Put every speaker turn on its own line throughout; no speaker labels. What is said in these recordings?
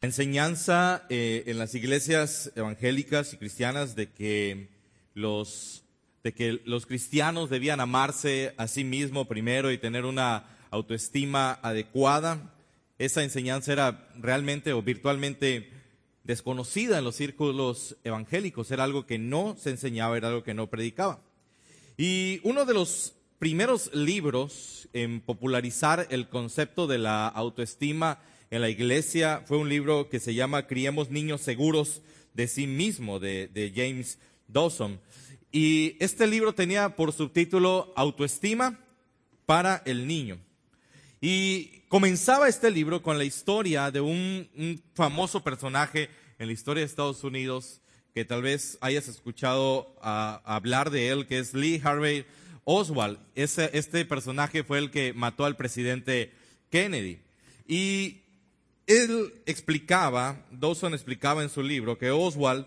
Enseñanza eh, en las iglesias evangélicas y cristianas de que los de que los cristianos debían amarse a sí mismos primero y tener una autoestima adecuada. Esa enseñanza era realmente o virtualmente desconocida en los círculos evangélicos, era algo que no se enseñaba, era algo que no predicaba. Y uno de los primeros libros en popularizar el concepto de la autoestima en la iglesia fue un libro que se llama Criemos niños seguros de sí mismo, de, James Dawson. Y este libro tenía por subtítulo Autoestima para el niño. Y comenzaba este libro con la historia de un, famoso personaje en la historia de Estados Unidos que tal vez hayas escuchado a, a hablar de él, que es Lee Harvey Oswald. Ese, este personaje fue el que mató al presidente Kennedy. Y él explicaba, Dawson explicaba en su libro, que Oswald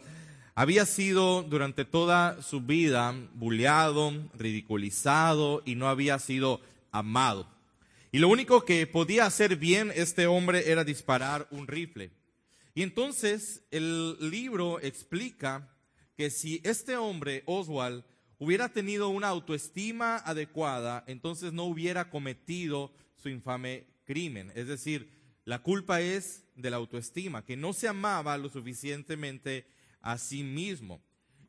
había sido durante toda su vida bulleado, ridiculizado y no había sido amado. Y lo único que podía hacer bien este hombre era disparar un rifle. Y entonces el libro explica que si este hombre, Oswald, hubiera tenido una autoestima adecuada, entonces no hubiera cometido su infame crimen. Es decir, la culpa es de la autoestima, que no se amaba lo suficientemente a sí mismo.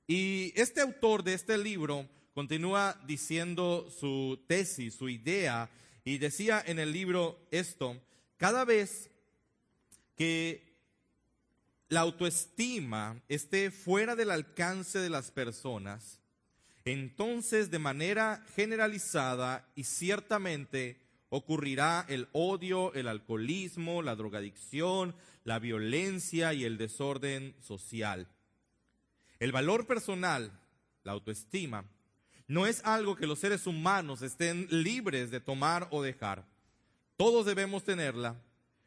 Y este autor de este libro continúa diciendo su tesis, su idea, y decía en el libro esto, cada vez que la autoestima esté fuera del alcance de las personas, entonces de manera generalizada y ciertamente ocurrirá el odio, el alcoholismo, la drogadicción, la violencia y el desorden social. El valor personal, la autoestima, no es algo que los seres humanos estén libres de tomar o dejar. Todos debemos tenerla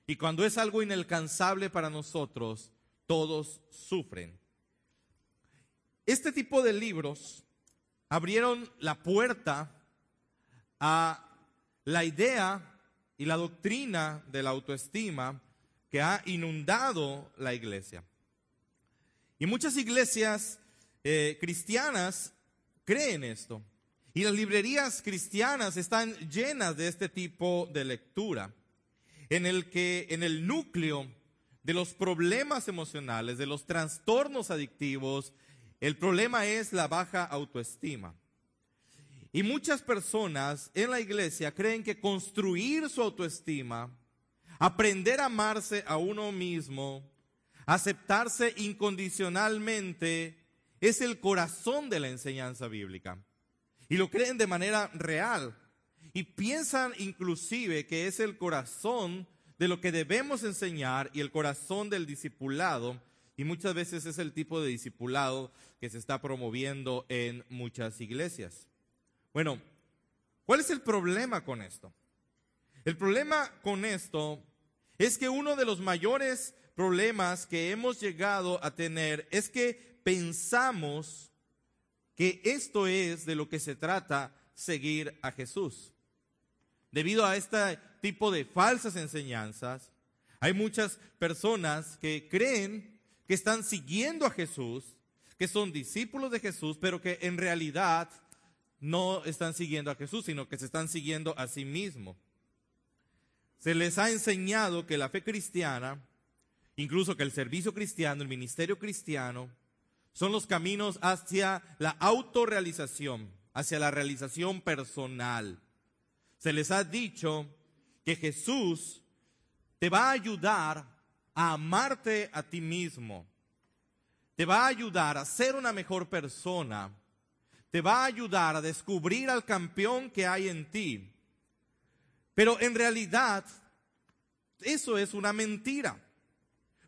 y cuando es algo inalcanzable para nosotros, todos sufren. Este tipo de libros abrieron la puerta a la idea y la doctrina de la autoestima que ha inundado la iglesia. Y muchas iglesias eh, cristianas creen esto. Y las librerías cristianas están llenas de este tipo de lectura, en el que en el núcleo de los problemas emocionales, de los trastornos adictivos, el problema es la baja autoestima. Y muchas personas en la iglesia creen que construir su autoestima, aprender a amarse a uno mismo, aceptarse incondicionalmente, es el corazón de la enseñanza bíblica. Y lo creen de manera real. Y piensan inclusive que es el corazón de lo que debemos enseñar y el corazón del discipulado. Y muchas veces es el tipo de discipulado que se está promoviendo en muchas iglesias. Bueno, ¿cuál es el problema con esto? El problema con esto es que uno de los mayores problemas que hemos llegado a tener es que pensamos que esto es de lo que se trata seguir a Jesús. Debido a este tipo de falsas enseñanzas, hay muchas personas que creen que están siguiendo a Jesús, que son discípulos de Jesús, pero que en realidad no están siguiendo a Jesús, sino que se están siguiendo a sí mismos. Se les ha enseñado que la fe cristiana, incluso que el servicio cristiano, el ministerio cristiano, son los caminos hacia la autorrealización, hacia la realización personal. Se les ha dicho que Jesús te va a ayudar a amarte a ti mismo, te va a ayudar a ser una mejor persona, te va a ayudar a descubrir al campeón que hay en ti. Pero en realidad, eso es una mentira.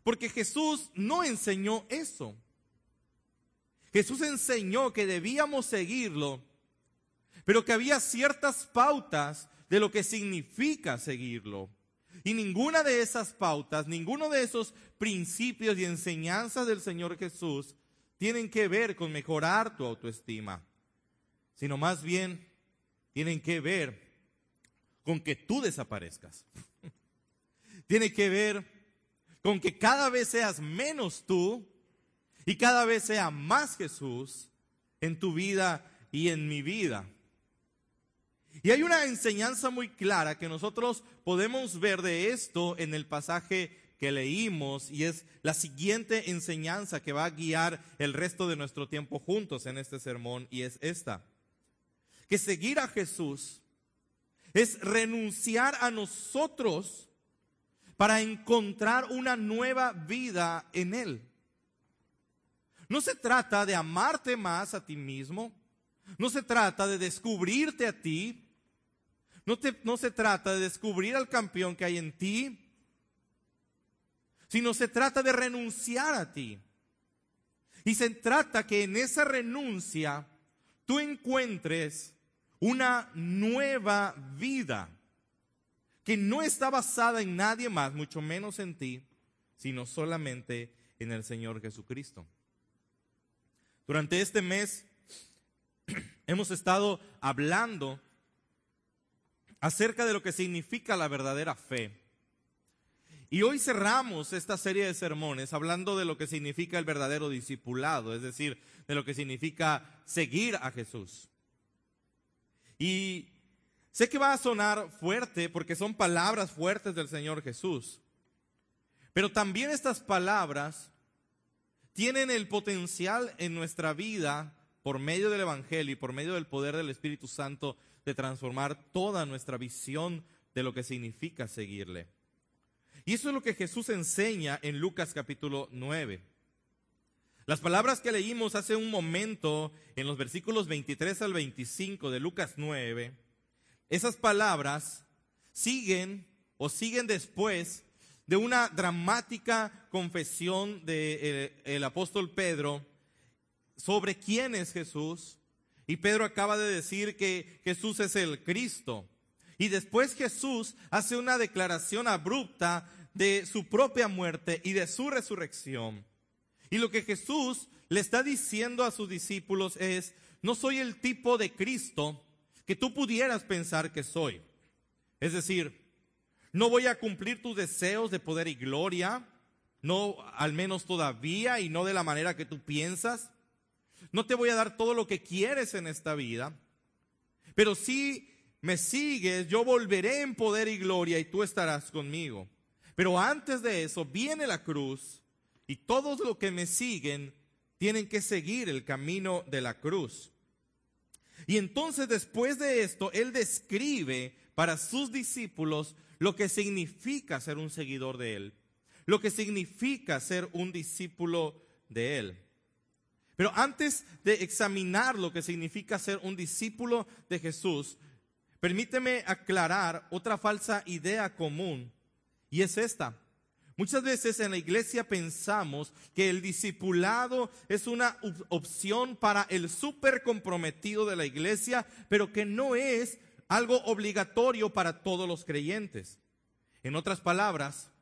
Porque Jesús no enseñó eso. Jesús enseñó que debíamos seguirlo, pero que había ciertas pautas de lo que significa seguirlo. Y ninguna de esas pautas, ninguno de esos principios y enseñanzas del Señor Jesús tienen que ver con mejorar tu autoestima sino más bien tienen que ver con que tú desaparezcas. Tiene que ver con que cada vez seas menos tú y cada vez sea más Jesús en tu vida y en mi vida. Y hay una enseñanza muy clara que nosotros podemos ver de esto en el pasaje que leímos y es la siguiente enseñanza que va a guiar el resto de nuestro tiempo juntos en este sermón y es esta. Que seguir a Jesús es renunciar a nosotros para encontrar una nueva vida en Él. No se trata de amarte más a ti mismo, no se trata de descubrirte a ti, no, se trata de descubrir al campeón que hay en ti, sino se trata de renunciar a ti. Y se trata que en esa renuncia tú encuentres una nueva vida que no está basada en nadie más, mucho menos en ti, sino solamente en el Señor Jesucristo. Durante este mes hemos estado hablando acerca de lo que significa la verdadera fe. Y hoy cerramos esta serie de sermones hablando de lo que significa el verdadero discipulado, es decir, de lo que significa seguir a Jesús. Y sé que va a sonar fuerte porque son palabras fuertes del Señor Jesús, pero también estas palabras tienen el potencial en nuestra vida por medio del Evangelio y por medio del poder del Espíritu Santo de transformar toda nuestra visión de lo que significa seguirle. Y eso es lo que Jesús enseña en Lucas capítulo 9. Las palabras que leímos hace un momento en los versículos 23 al 25 de Lucas 9, esas palabras siguen o siguen después de una dramática confesión del de, apóstol Pedro sobre quién es Jesús. Y Pedro acaba de decir que Jesús es el Cristo. Y después Jesús hace una declaración abrupta de su propia muerte y de su resurrección. Y lo que Jesús le está diciendo a sus discípulos es, no soy el tipo de Cristo que tú pudieras pensar que soy. Es decir, no voy a cumplir tus deseos de poder y gloria, no al menos todavía y no de la manera que tú piensas. No te voy a dar todo lo que quieres en esta vida, pero si me sigues, yo volveré en poder y gloria y tú estarás conmigo. Pero antes de eso viene la cruz y todos los que me siguen tienen que seguir el camino de la cruz. Y entonces después de esto, Él describe para sus discípulos lo que significa ser un seguidor de Él, lo que significa ser un discípulo de Él. Pero antes de examinar lo que significa ser un discípulo de Jesús, permíteme aclarar otra falsa idea común y es esta. Muchas veces en la iglesia pensamos que el discipulado es una opción para el súper comprometido de la iglesia, pero que no es algo obligatorio para todos los creyentes. En otras palabras,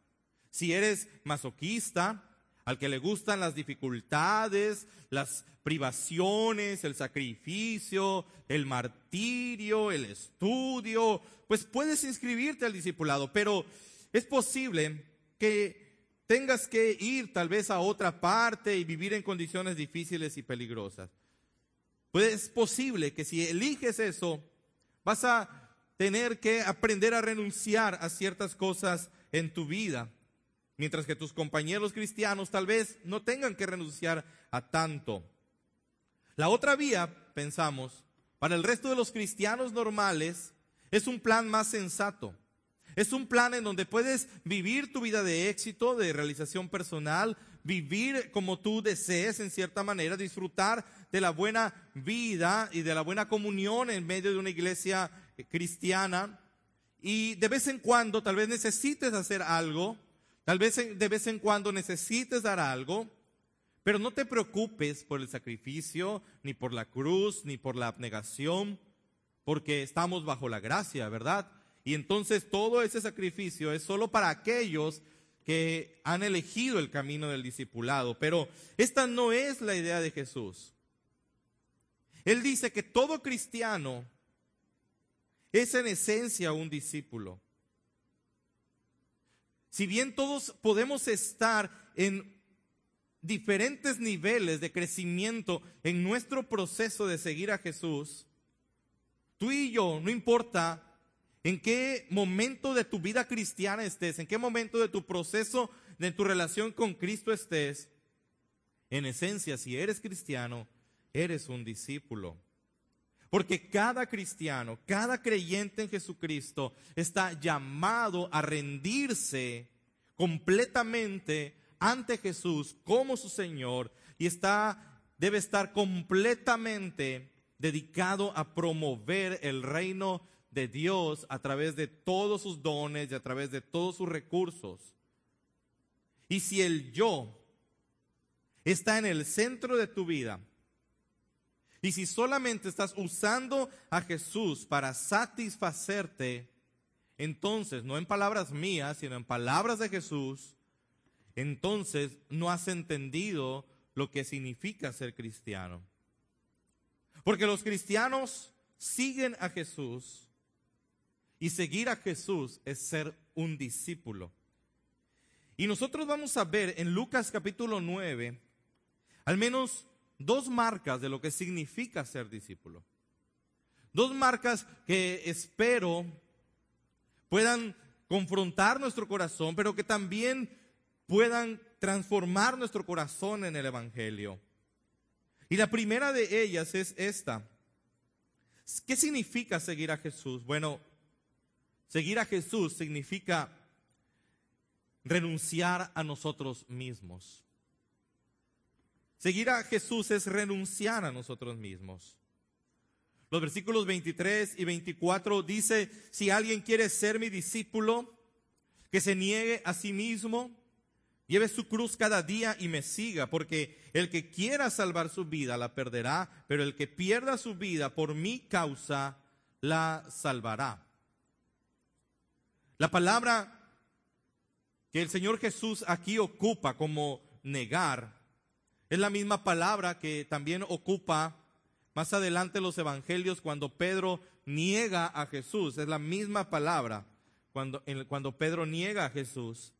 si eres masoquista, al que le gustan las dificultades, las privaciones, el sacrificio, el martirio, el estudio, pues puedes inscribirte al discipulado, pero es posible que tengas que ir tal vez a otra parte y vivir en condiciones difíciles y peligrosas. Pues es posible que si eliges eso, vas a tener que aprender a renunciar a ciertas cosas en tu vida, mientras que tus compañeros cristianos tal vez no tengan que renunciar a tanto. La otra vía, pensamos, para el resto de los cristianos normales, es un plan más sensato. Es un plan en donde puedes vivir tu vida de éxito, de realización personal, vivir como tú desees en cierta manera, disfrutar de la buena vida y de la buena comunión en medio de una iglesia cristiana. Y de vez en cuando tal vez necesites hacer algo, tal vez de vez en cuando necesites dar algo, pero no te preocupes por el sacrificio, ni por la cruz, ni por la abnegación, porque estamos bajo la gracia, ¿verdad? Y entonces todo ese sacrificio es solo para aquellos que han elegido el camino del discipulado. Pero esta no es la idea de Jesús. Él dice que todo cristiano es en esencia un discípulo. si bien todos podemos estar en diferentes niveles de crecimiento en nuestro proceso de seguir a Jesús, tú y yo, no importa en qué momento de tu vida cristiana estés, en qué momento de tu proceso, de tu relación con Cristo estés, en esencia, si eres cristiano, eres un discípulo. Porque cada cristiano, cada creyente en Jesucristo está llamado a rendirse completamente ante Jesús como su Señor y está debe estar completamente dedicado a promover el reino de Dios a través de todos sus dones y a través de todos sus recursos. Y si el yo está en el centro de tu vida, y si solamente estás usando a Jesús para satisfacerte, entonces, no en palabras mías, sino en palabras de Jesús, entonces no has entendido lo que significa ser cristiano. Porque los cristianos siguen a Jesús y seguir a Jesús es ser un discípulo. Y nosotros vamos a ver en Lucas capítulo 9 al menos dos marcas de lo que significa ser discípulo. Dos marcas que espero puedan confrontar nuestro corazón, pero que también puedan transformar nuestro corazón en el Evangelio. Y la primera de ellas es esta. ¿Qué significa seguir a Jesús? Bueno, seguir a Jesús significa renunciar a nosotros mismos. Seguir a Jesús es renunciar a nosotros mismos. Los versículos 23 y 24 dice, si alguien quiere ser mi discípulo, que se niegue a sí mismo, lleve su cruz cada día y me siga, porque el que quiera salvar su vida la perderá, pero el que pierda su vida por mi causa la salvará. La palabra que el Señor Jesús aquí ocupa como negar es la misma palabra que también ocupa más adelante los evangelios cuando Pedro niega a Jesús. Es la misma palabra cuando, cuando Pedro niega a Jesús.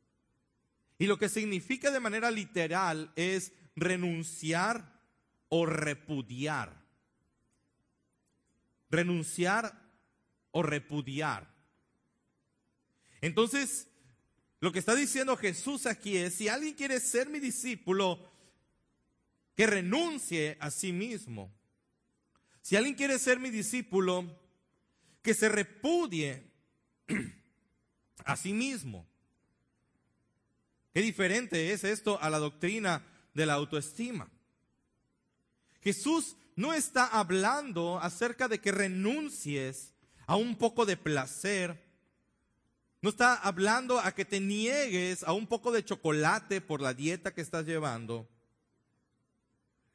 Y lo que significa de manera literal es renunciar o repudiar. Renunciar o repudiar. Entonces, lo que está diciendo Jesús aquí es, si alguien quiere ser mi discípulo, que renuncie a sí mismo. Si alguien quiere ser mi discípulo, que se repudie a sí mismo. Qué diferente es esto a la doctrina de la autoestima. Jesús no está hablando acerca de que renuncies a un poco de placer. No está hablando a que te niegues a un poco de chocolate por la dieta que estás llevando.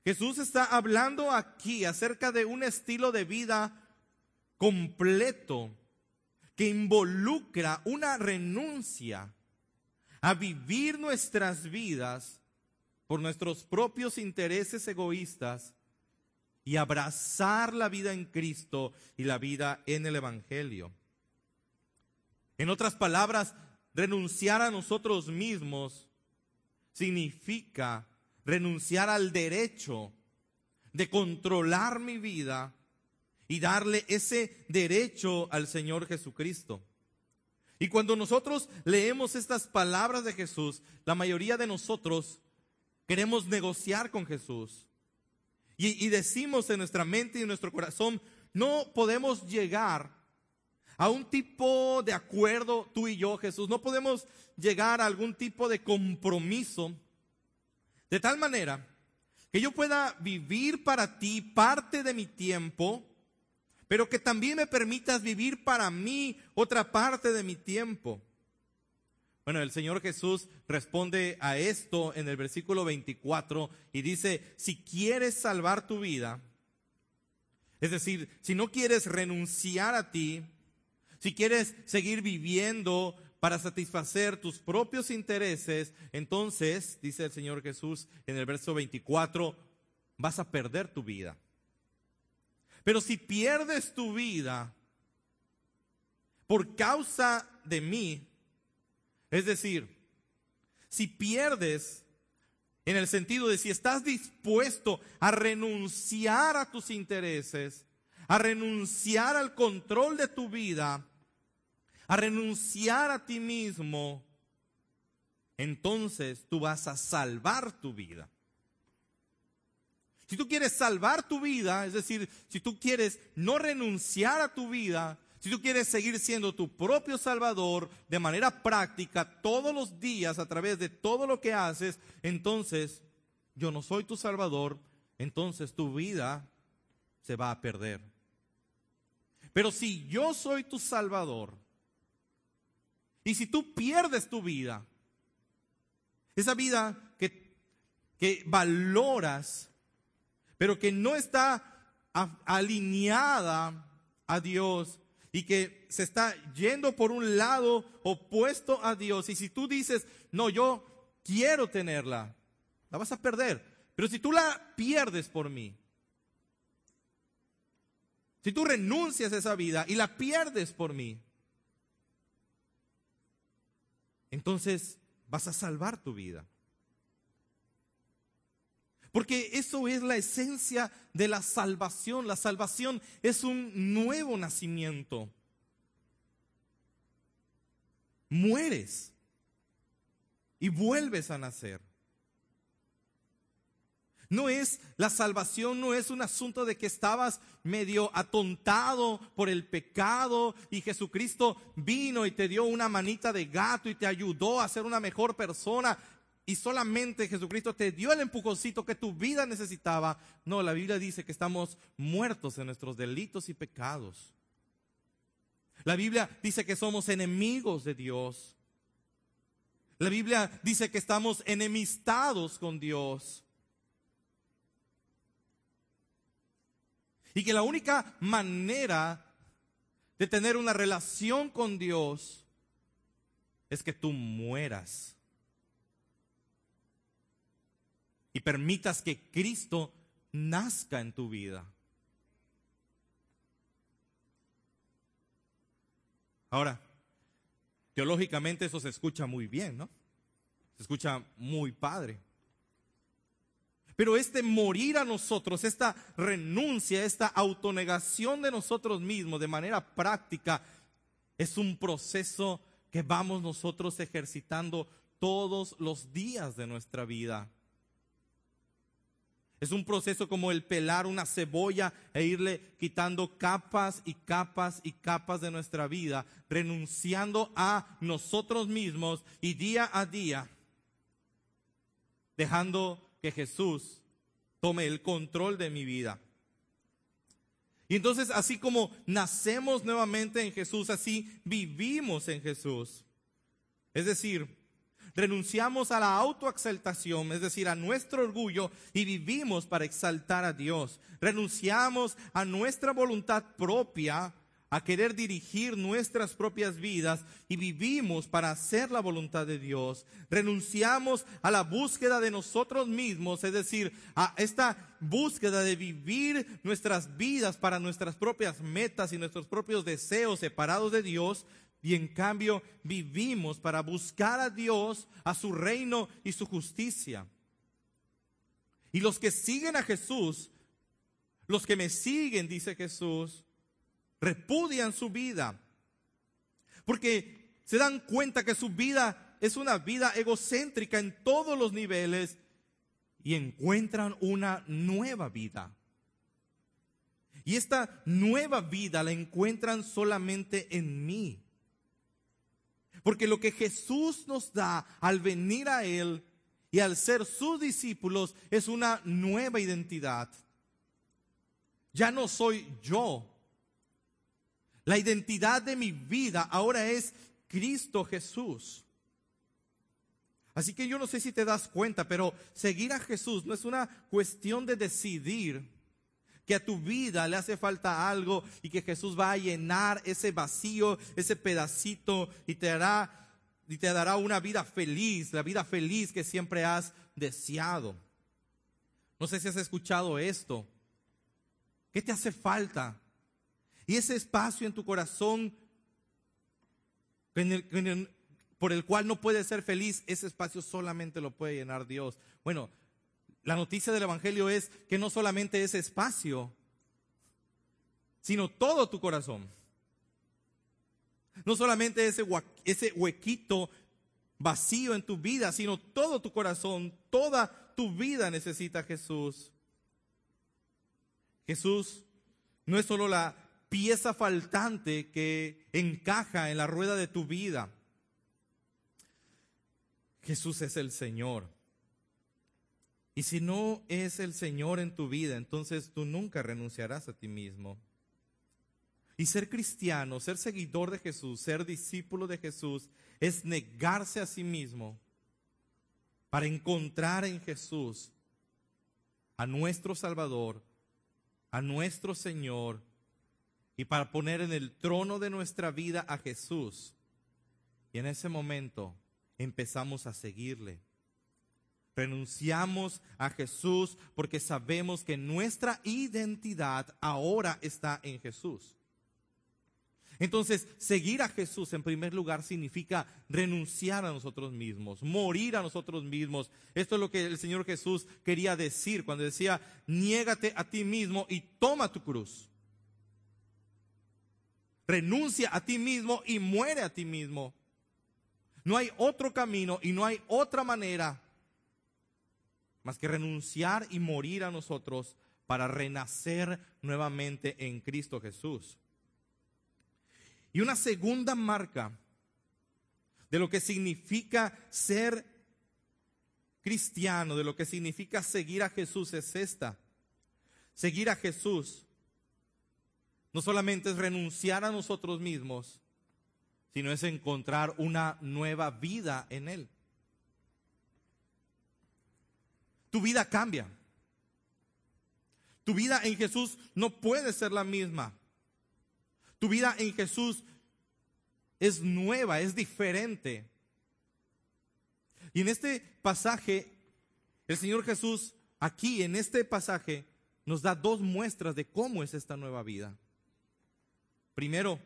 Jesús está hablando aquí acerca de un estilo de vida completo que involucra una renuncia a vivir nuestras vidas por nuestros propios intereses egoístas y abrazar la vida en Cristo y la vida en el Evangelio. En otras palabras, renunciar a nosotros mismos significa renunciar al derecho de controlar mi vida y darle ese derecho al Señor Jesucristo. Y cuando nosotros leemos estas palabras de Jesús, la mayoría de nosotros queremos negociar con Jesús. Y, decimos en nuestra mente y en nuestro corazón, no podemos llegar a un tipo de acuerdo tú y yo, Jesús. No podemos llegar a algún tipo de compromiso de tal manera que yo pueda vivir para ti parte de mi tiempo, pero que también me permitas vivir para mí otra parte de mi tiempo. Bueno, el Señor Jesús responde a esto en el versículo 24 y dice, si quieres salvar tu vida, es decir, si no quieres renunciar a ti, si quieres seguir viviendo para satisfacer tus propios intereses, entonces, dice el Señor Jesús en el verso 24, vas a perder tu vida. Pero si pierdes tu vida por causa de mí, Es decir, si pierdes en el sentido de si estás dispuesto a renunciar a tus intereses, a renunciar al control de tu vida, a renunciar a ti mismo, entonces tú vas a salvar tu vida. Si tú quieres salvar tu vida, es decir, si tú quieres no renunciar a tu vida, si tú quieres seguir siendo tu propio Salvador de manera práctica todos los días a través de todo lo que haces, entonces yo no soy tu Salvador, entonces tu vida se va a perder. Pero si yo soy tu Salvador, y si tú pierdes tu vida, esa vida que, que valoras, pero que no está alineada a Dios, y que se está yendo por un lado opuesto a Dios. Y si tú dices, no, yo quiero tenerla, la vas a perder. Pero si tú la pierdes por mí, si tú renuncias a esa vida y la pierdes por mí, entonces vas a salvar tu vida. Porque eso es la esencia de la salvación. La salvación es un nuevo nacimiento. Mueres y vuelves a nacer. No es la salvación, no es un asunto de que estabas medio atontado por el pecado y Jesucristo vino y te dio una manita de gato y te ayudó a ser una mejor persona y solamente Jesucristo te dio el empujoncito que tu vida necesitaba. No, la Biblia dice que estamos muertos en nuestros delitos y pecados. La Biblia dice que somos enemigos de Dios. La Biblia dice que estamos enemistados con Dios. Y que la única manera de tener una relación con Dios es que tú mueras y permitas que Cristo nazca en tu vida. Ahora, teológicamente eso se escucha muy bien, ¿no? Se escucha muy padre. Pero este morir a nosotros, esta renuncia, esta autonegación de nosotros mismos de manera práctica, es un proceso que vamos nosotros ejercitando todos los días de nuestra vida. Es un proceso como el pelar una cebolla e irle quitando capas y capas y capas de nuestra vida, renunciando a nosotros mismos y día a día, dejando que Jesús tome el control de mi vida. Y entonces, así como nacemos nuevamente en Jesús, así vivimos en Jesús. Es decir, renunciamos a la autoexaltación, es decir, a nuestro orgullo y vivimos para exaltar a Dios. Renunciamos a nuestra voluntad propia, a querer dirigir nuestras propias vidas y vivimos para hacer la voluntad de Dios. Renunciamos a la búsqueda de nosotros mismos, es decir, a esta búsqueda de vivir nuestras vidas para nuestras propias metas y nuestros propios deseos separados de Dios y en cambio vivimos para buscar a Dios, a su reino y su justicia. Y los que siguen a Jesús, los que me siguen, dice Jesús, repudian su vida. Porque se dan cuenta que su vida es una vida egocéntrica en todos los niveles y encuentran una nueva vida. Y esta nueva vida la encuentran solamente en mí. Porque lo que Jesús nos da al venir a Él y al ser sus discípulos es una nueva identidad. Ya no soy yo. La identidad de mi vida ahora es Cristo Jesús. Así que yo no sé si te das cuenta, pero seguir a Jesús no es una cuestión de decidir que a tu vida le hace falta algo y que Jesús va a llenar ese vacío, ese pedacito y te hará y te dará una vida feliz, la vida feliz que siempre has deseado. No sé si has escuchado esto. ¿Qué te hace falta? Y ese espacio en tu corazón por el cual no puedes ser feliz, ese espacio solamente lo puede llenar Dios. Bueno, la noticia del Evangelio es que no solamente ese espacio, sino todo tu corazón. No solamente ese, huequito vacío en tu vida, sino todo tu corazón, toda tu vida necesita Jesús. Jesús no es solo la pieza faltante que encaja en la rueda de tu vida. Jesús es el Señor. Y si no es el Señor en tu vida, entonces tú nunca renunciarás a ti mismo. Y ser cristiano, ser seguidor de Jesús, ser discípulo de Jesús, es negarse a sí mismo para encontrar en Jesús a nuestro Salvador, a nuestro Señor, y para poner en el trono de nuestra vida a Jesús. Y en ese momento empezamos a seguirle. Renunciamos a Jesús porque sabemos que nuestra identidad ahora está en Jesús. Entonces, seguir a Jesús en primer lugar significa renunciar a nosotros mismos, morir a nosotros mismos. Esto es lo que el Señor Jesús quería decir cuando decía, niégate a ti mismo y toma tu cruz. Renuncia a ti mismo y muere a ti mismo. No hay otro camino y no hay otra manera más que renunciar y morir a nosotros para renacer nuevamente en Cristo Jesús. Y una segunda marca de lo que significa ser cristiano, de lo que significa seguir a Jesús es esta. Seguir a Jesús no solamente es renunciar a nosotros mismos, sino es encontrar una nueva vida en Él. Tu vida cambia. Tu vida en Jesús no puede ser la misma. Tu vida en Jesús es nueva, es diferente. Y en este pasaje, el Señor Jesús, aquí en este pasaje, nos da dos muestras de cómo es esta nueva vida. Primero,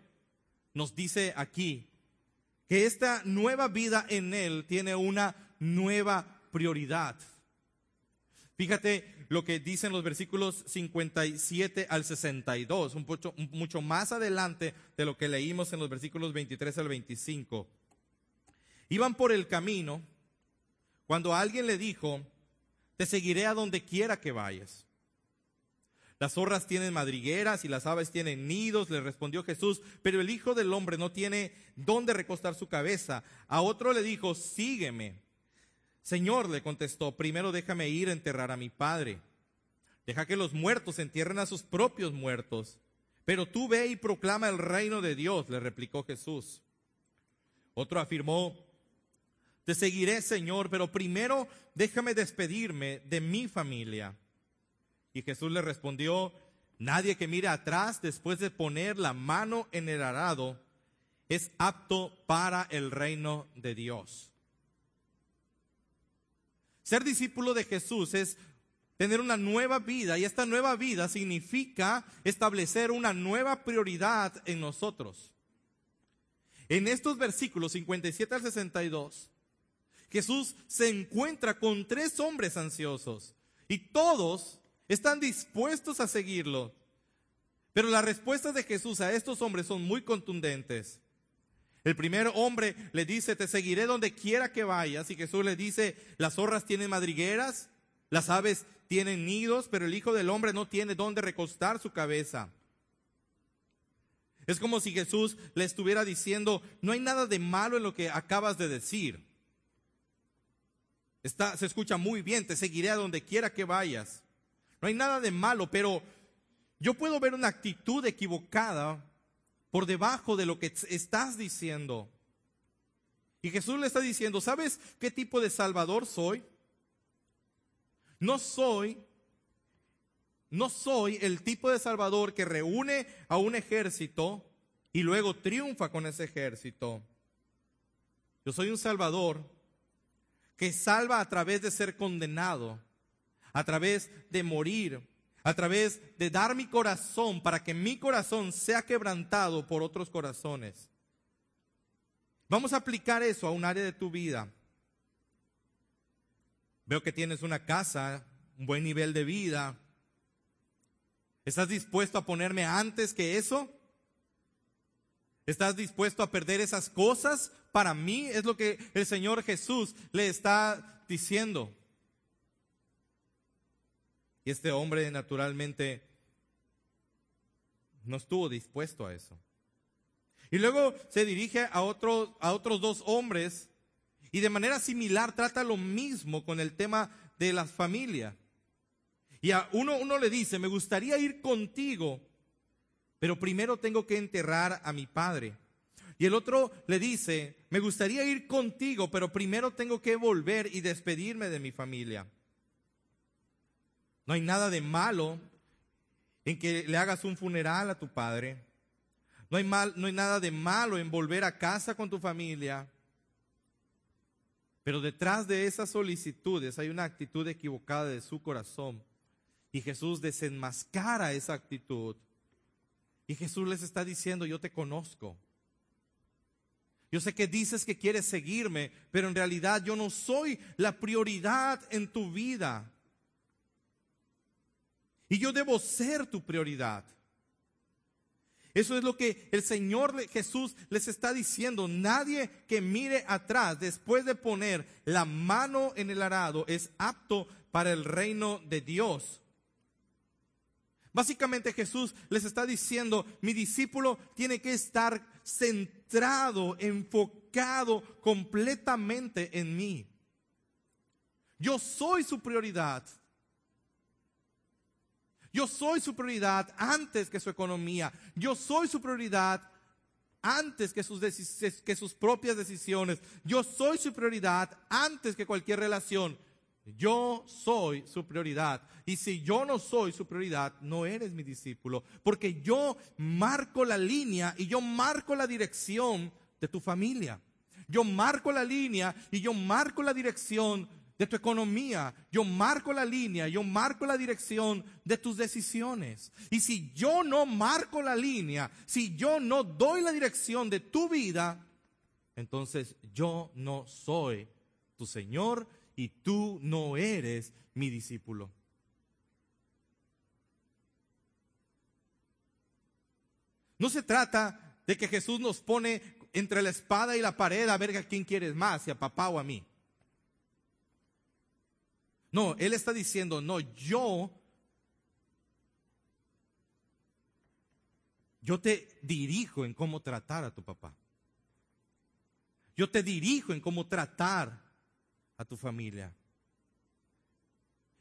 nos dice aquí que esta nueva vida en Él tiene una nueva prioridad. Fíjate lo que dicen los versículos 57 al 62, un mucho, mucho más adelante de lo que leímos en los versículos 23 al 25. Iban por el camino cuando alguien le dijo, te seguiré a donde quiera que vayas. Las zorras tienen madrigueras y las aves tienen nidos, le respondió Jesús, pero el Hijo del Hombre no tiene dónde recostar su cabeza. A otro le dijo, sígueme. Señor, le contestó, primero déjame ir a enterrar a mi padre. Deja que los muertos entierren a sus propios muertos. Pero tú ve y proclama el reino de Dios, le replicó Jesús. Otro afirmó, te seguiré, Señor, pero primero déjame despedirme de mi familia. Y Jesús le respondió, nadie que mire atrás después de poner la mano en el arado es apto para el reino de Dios. Ser discípulo de Jesús es tener una nueva vida y esta nueva vida significa establecer una nueva prioridad en nosotros. En estos versículos 57 al 62, Jesús se encuentra con tres hombres ansiosos y todos están dispuestos a seguirlo. Pero las respuestas de Jesús a estos hombres son muy contundentes. El primer hombre le dice, te seguiré donde quiera que vayas. Y Jesús le dice, las zorras tienen madrigueras, las aves tienen nidos, pero el Hijo del Hombre no tiene dónde recostar su cabeza. Es como si Jesús le estuviera diciendo, no hay nada de malo en lo que acabas de decir. Está, se escucha muy bien, te seguiré a donde quiera que vayas. No hay nada de malo, pero yo puedo ver una actitud equivocada por debajo de lo que estás diciendo. Y Jesús le está diciendo, ¿sabes qué tipo de Salvador soy? No soy, no soy el tipo de Salvador que reúne a un ejército y luego triunfa con ese ejército. Yo soy un Salvador que salva a través de ser condenado, a través de morir, a través de dar mi corazón para que mi corazón sea quebrantado por otros corazones. Vamos a aplicar eso a un área de tu vida. Veo que tienes una casa, un buen nivel de vida. ¿Estás dispuesto a ponerme antes que eso? ¿Estás dispuesto a perder esas cosas? Para mí es lo que el Señor Jesús le está diciendo. Y este hombre naturalmente no estuvo dispuesto a eso. Y luego se dirige a, otros a otros dos hombres y de manera similar trata lo mismo con el tema de la familia. Y a uno, uno le dice, me gustaría ir contigo, pero primero tengo que enterrar a mi padre. Y el otro le dice, me gustaría ir contigo, pero primero tengo que volver y despedirme de mi familia. No hay nada de malo en que le hagas un funeral a tu padre. No hay, mal, no hay nada de malo en volver a casa con tu familia. Pero detrás de esas solicitudes hay una actitud equivocada de su corazón. Y Jesús desenmascara esa actitud. Y Jesús les está diciendo, yo te conozco. Yo sé que dices que quieres seguirme, pero en realidad yo no soy la prioridad en tu vida. Y yo debo ser tu prioridad. Eso es lo que el Señor Jesús les está diciendo. Nadie que mire atrás después de poner la mano en el arado es apto para el reino de Dios. Básicamente Jesús les está diciendo, mi discípulo tiene que estar centrado, enfocado completamente en mí. Yo soy su prioridad. Yo soy su prioridad antes que su economía. Yo soy su prioridad antes que sus, que sus propias decisiones. Yo soy su prioridad antes que cualquier relación. Yo soy su prioridad. Y si yo no soy su prioridad, no eres mi discípulo. Porque yo marco la línea y yo marco la dirección de tu familia. Yo marco la línea y yo marco la dirección de tu economía, yo marco la línea, yo marco la dirección de tus decisiones. Y si yo no marco la línea, si yo no doy la dirección de tu vida, entonces yo no soy tu Señor y tú no eres mi discípulo. No se trata de que Jesús nos pone entre la espada y la pared a ver a quién quieres más, si a papá o a mí. No, Él está diciendo, no, yo, yo te dirijo en cómo tratar a tu papá. Yo te dirijo en cómo tratar a tu familia.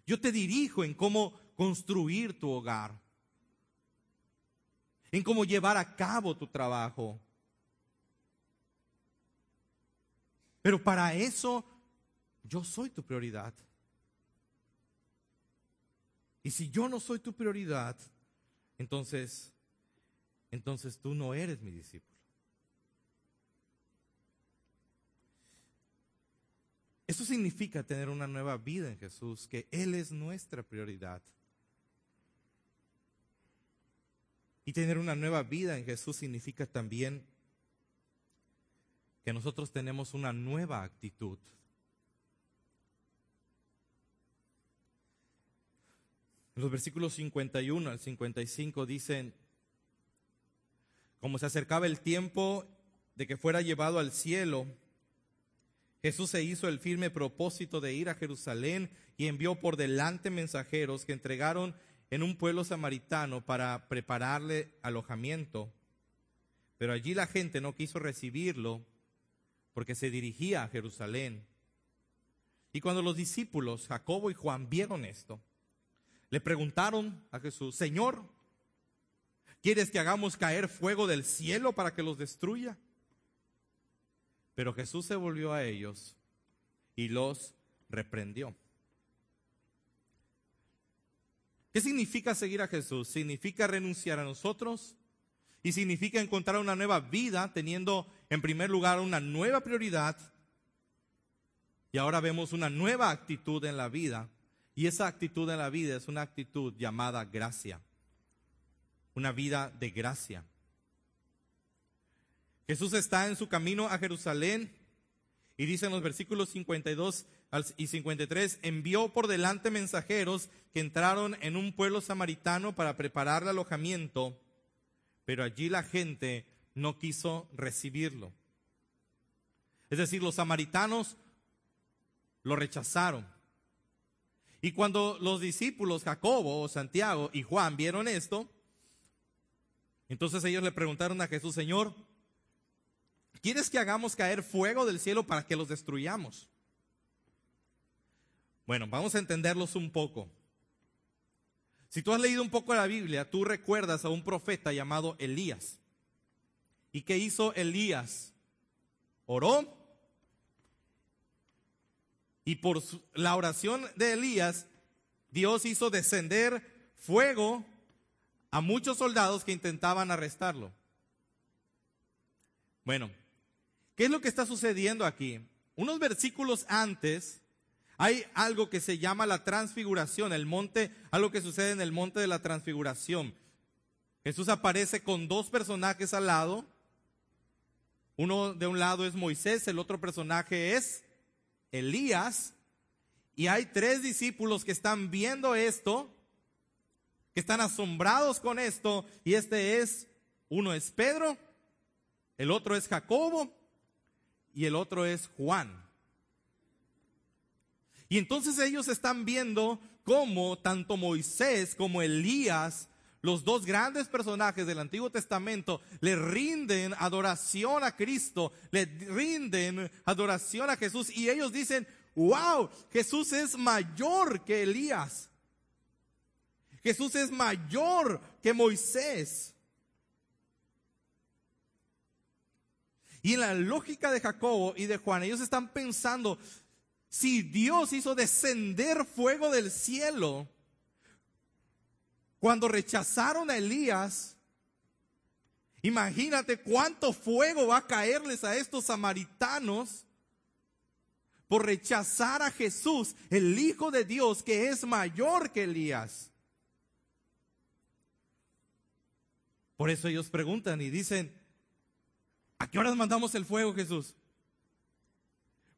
Yo te dirijo en cómo construir tu hogar, en cómo llevar a cabo tu trabajo. Pero para eso yo soy tu prioridad. Y si yo no soy tu prioridad, entonces, entonces tú no eres mi discípulo. Eso significa tener una nueva vida en Jesús, que Él es nuestra prioridad. Y tener una nueva vida en Jesús significa también que nosotros tenemos una nueva actitud los versículos 51 al 55 dicen, como se acercaba el tiempo de que fuera llevado al cielo, Jesús se hizo el firme propósito de ir a Jerusalén y envió por delante mensajeros que entregaron en un pueblo samaritano para prepararle alojamiento. Pero allí la gente no quiso recibirlo porque se dirigía a Jerusalén. Y cuando los discípulos, Jacobo y Juan, vieron esto, le preguntaron a Jesús, Señor, ¿quieres que hagamos caer fuego del cielo para que los destruya? Pero Jesús se volvió a ellos y los reprendió. ¿Qué significa seguir a Jesús? Significa renunciar a nosotros y significa encontrar una nueva vida teniendo en primer lugar una nueva prioridad y ahora vemos una nueva actitud en la vida y esa actitud en la vida es una actitud llamada gracia. Una vida de gracia. Jesús está en su camino a Jerusalén y dice en los versículos 52 y 53, envió por delante mensajeros que entraron en un pueblo samaritano para preparar alojamiento, pero allí la gente no quiso recibirlo. Es decir, los samaritanos lo rechazaron. Y cuando los discípulos, Jacobo, Santiago y Juan vieron esto, entonces ellos le preguntaron a Jesús, Señor, ¿quieres que hagamos caer fuego del cielo para que los destruyamos? Bueno, vamos a entenderlos un poco. Si tú has leído un poco la Biblia, tú recuerdas a un profeta llamado Elías. ¿Y qué hizo Elías? Oró. Y por la oración de Elías, Dios hizo descender fuego a muchos soldados que intentaban arrestarlo. Bueno, ¿qué es lo que está sucediendo aquí? Unos versículos antes, hay algo que se llama la transfiguración, el monte, algo que sucede en el monte de la transfiguración. Jesús aparece con dos personajes al lado. Uno de un lado es Moisés, el otro personaje es Elías. Y hay tres discípulos que están viendo esto, que están asombrados con esto. Y este es, uno es Pedro, el otro es Jacobo y el otro es Juan. Y entonces ellos están viendo cómo tanto Moisés como Elías, los dos grandes personajes del Antiguo Testamento, le rinden adoración a Cristo, le rinden adoración a Jesús y ellos dicen, wow, Jesús es mayor que Elías. Jesús es mayor que Moisés. Y en la lógica de Jacobo y de Juan, ellos están pensando, si Dios hizo descender fuego del cielo, cuando rechazaron a Elías, imagínate cuánto fuego va a caerles a estos samaritanos por rechazar a Jesús, el Hijo de Dios, que es mayor que Elías. Por eso ellos preguntan y dicen, ¿a qué horas mandamos el fuego, Jesús?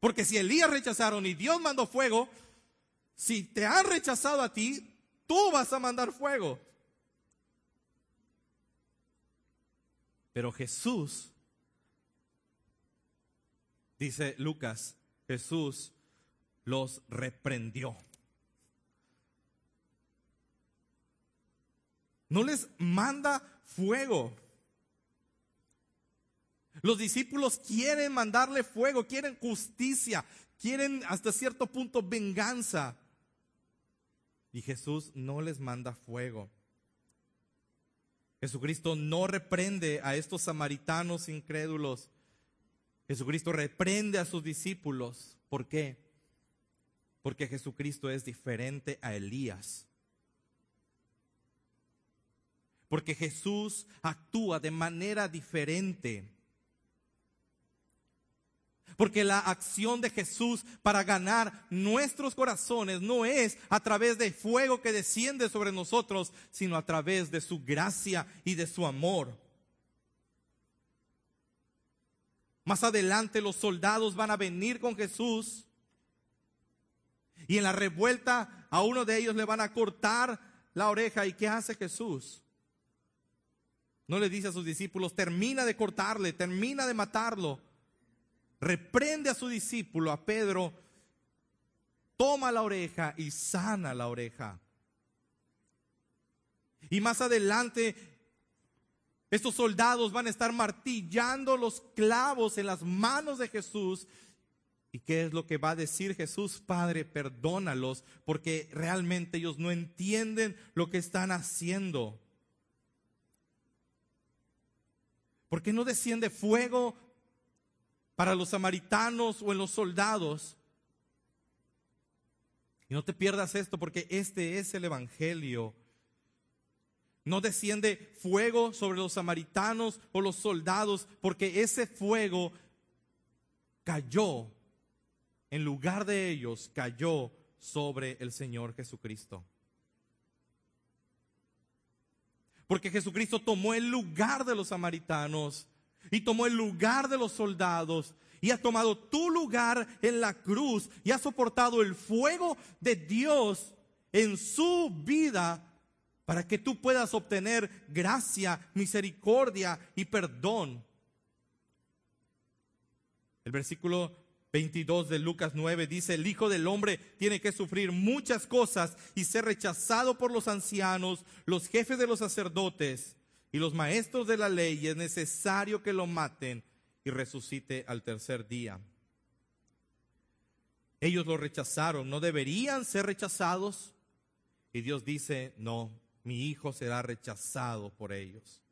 Porque si Elías rechazaron y Dios mandó fuego, si te han rechazado a ti, tú vas a mandar fuego. Pero Jesús, dice Lucas, Jesús los reprendió. No les manda fuego. Los discípulos quieren mandarle fuego, quieren justicia, quieren hasta cierto punto venganza. Y Jesús no les manda fuego. Jesucristo no reprende a estos samaritanos incrédulos. Jesucristo reprende a sus discípulos. ¿Por qué? Porque Jesucristo es diferente a Elías. Porque Jesús actúa de manera diferente. Porque la acción de Jesús para ganar nuestros corazones no es a través de fuego que desciende sobre nosotros, sino a través de su gracia y de su amor. Más adelante los soldados van a venir con Jesús y en la revuelta a uno de ellos le van a cortar la oreja. ¿Y qué hace Jesús? No le dice a sus discípulos, termina de cortarle, termina de matarlo reprende a su discípulo, a Pedro, toma la oreja y sana la oreja. Y más adelante, estos soldados van a estar martillando los clavos en las manos de Jesús. ¿Y qué es lo que va a decir Jesús? Padre, perdónalos, porque realmente ellos no entienden lo que están haciendo. ¿Por qué no desciende fuego para los samaritanos o en los soldados. Y no te pierdas esto porque este es el Evangelio. No desciende fuego sobre los samaritanos o los soldados porque ese fuego cayó, en lugar de ellos, cayó sobre el Señor Jesucristo. Porque Jesucristo tomó el lugar de los samaritanos y tomó el lugar de los soldados y ha tomado tu lugar en la cruz y ha soportado el fuego de Dios en su vida para que tú puedas obtener gracia, misericordia y perdón. El versículo 22 de Lucas 9 dice, el Hijo del Hombre tiene que sufrir muchas cosas y ser rechazado por los ancianos, los jefes de los sacerdotes y los maestros de la ley. Y es necesario que lo maten y resucite al tercer día. Ellos lo rechazaron, no deberían ser rechazados. Y Dios dice, no, mi hijo será rechazado por ellos.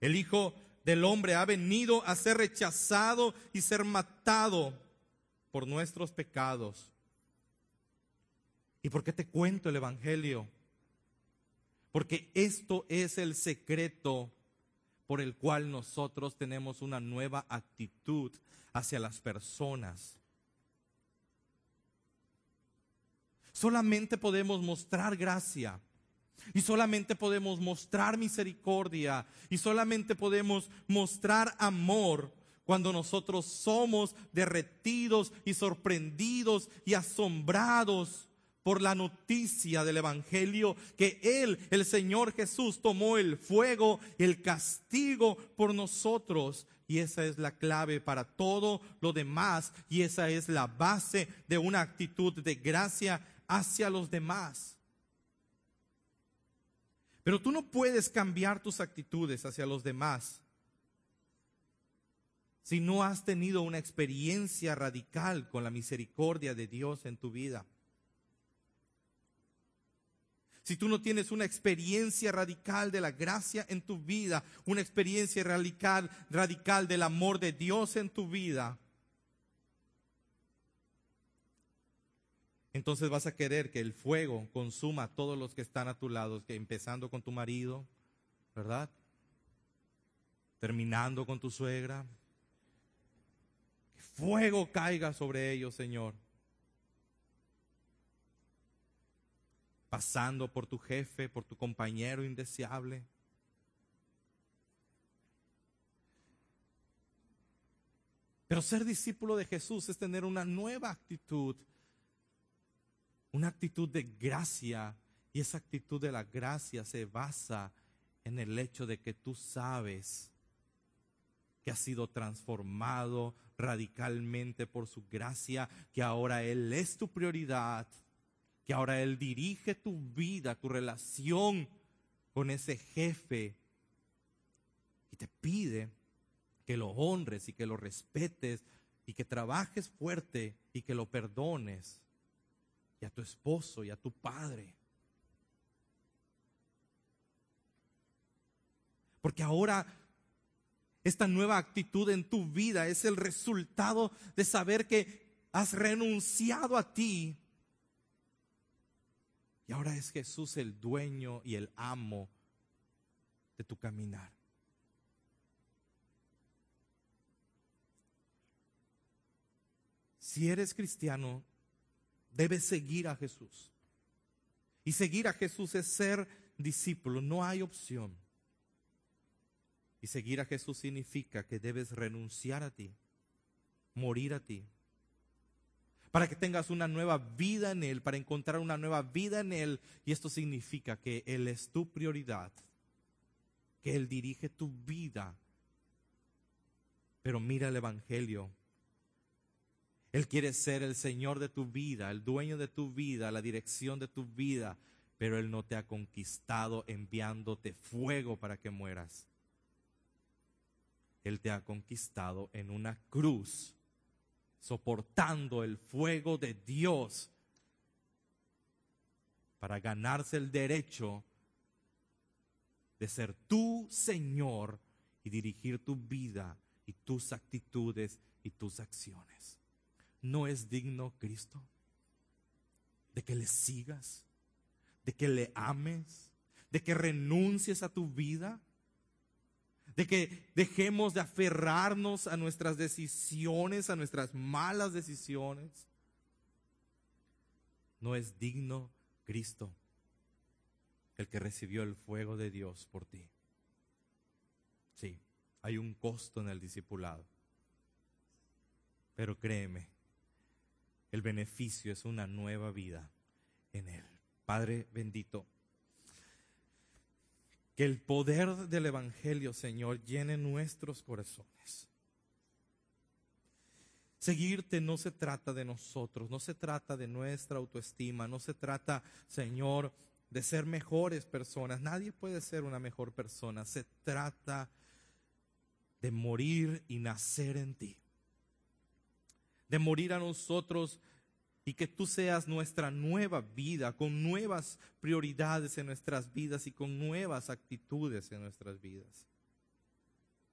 El Hijo del Hombre ha venido a ser rechazado y ser matado por nuestros pecados. ¿Y por qué te cuento el Evangelio? Porque esto es el secreto por el cual nosotros tenemos una nueva actitud hacia las personas. Solamente podemos mostrar gracia y solamente podemos mostrar misericordia y solamente podemos mostrar amor cuando nosotros somos derretidos y sorprendidos y asombrados por la noticia del Evangelio que Él, el Señor Jesús, tomó el fuego, el castigo por nosotros. Y esa es la clave para todo lo demás. Y esa es la base de una actitud de gracia hacia los demás. Pero tú no puedes cambiar tus actitudes hacia los demás si no has tenido una experiencia radical con la misericordia de Dios en tu vida si tú no tienes una experiencia radical de la gracia en tu vida, una experiencia radical, radical del amor de Dios en tu vida, entonces vas a querer que el fuego consuma a todos los que están a tu lado, que empezando con tu marido, ¿verdad? Terminando con tu suegra. Que fuego caiga sobre ellos, Señor. Pasando por tu jefe, por tu compañero indeseable. Pero ser discípulo de Jesús es tener una nueva actitud, una actitud de gracia. Y esa actitud de la gracia se basa en el hecho de que tú sabes que has sido transformado radicalmente por su gracia, que ahora Él es tu prioridad que ahora Él dirige tu vida, tu relación con ese jefe y te pide que lo honres y que lo respetes y que trabajes fuerte y que lo perdones y a tu esposo y a tu padre. Porque ahora esta nueva actitud en tu vida es el resultado de saber que has renunciado a ti y ahora es Jesús el dueño y el amo de tu caminar. Si eres cristiano, debes seguir a Jesús. Y seguir a Jesús es ser discípulo, no hay opción. Y seguir a Jesús significa que debes renunciar a ti, morir a ti, para que tengas una nueva vida en Él, para encontrar una nueva vida en Él. Y esto significa que Él es tu prioridad, que Él dirige tu vida. Pero mira el Evangelio. Él quiere ser el Señor de tu vida, el dueño de tu vida, la dirección de tu vida, pero Él no te ha conquistado enviándote fuego para que mueras. Él te ha conquistado en una cruz soportando el fuego de Dios para ganarse el derecho de ser tu Señor y dirigir tu vida y tus actitudes y tus acciones. ¿No es digno Cristo de que le sigas, de que le ames, de que renuncies a tu vida? De que dejemos de aferrarnos a nuestras decisiones, a nuestras malas decisiones. No es digno Cristo el que recibió el fuego de Dios por ti. Sí, hay un costo en el discipulado. Pero créeme, el beneficio es una nueva vida en Él. Padre bendito, que el poder del Evangelio, Señor, llene nuestros corazones. Seguirte no se trata de nosotros, no se trata de nuestra autoestima, no se trata, Señor, de ser mejores personas. Nadie puede ser una mejor persona. Se trata de morir y nacer en ti. De morir a nosotros y que tú seas nuestra nueva vida, con nuevas prioridades en nuestras vidas y con nuevas actitudes en nuestras vidas.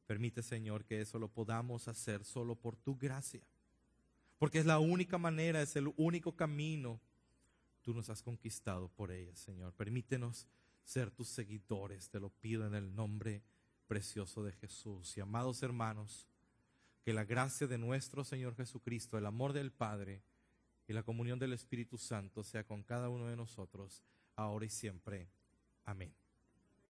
Permite, Señor, que eso lo podamos hacer solo por tu gracia, porque es la única manera, es el único camino. Tú nos has conquistado por ella, Señor. Permítenos ser tus seguidores, te lo pido en el nombre precioso de Jesús. Y amados hermanos, que la gracia de nuestro Señor Jesucristo, el amor del Padre, y la comunión del Espíritu Santo sea con cada uno de nosotros, ahora y siempre. Amén.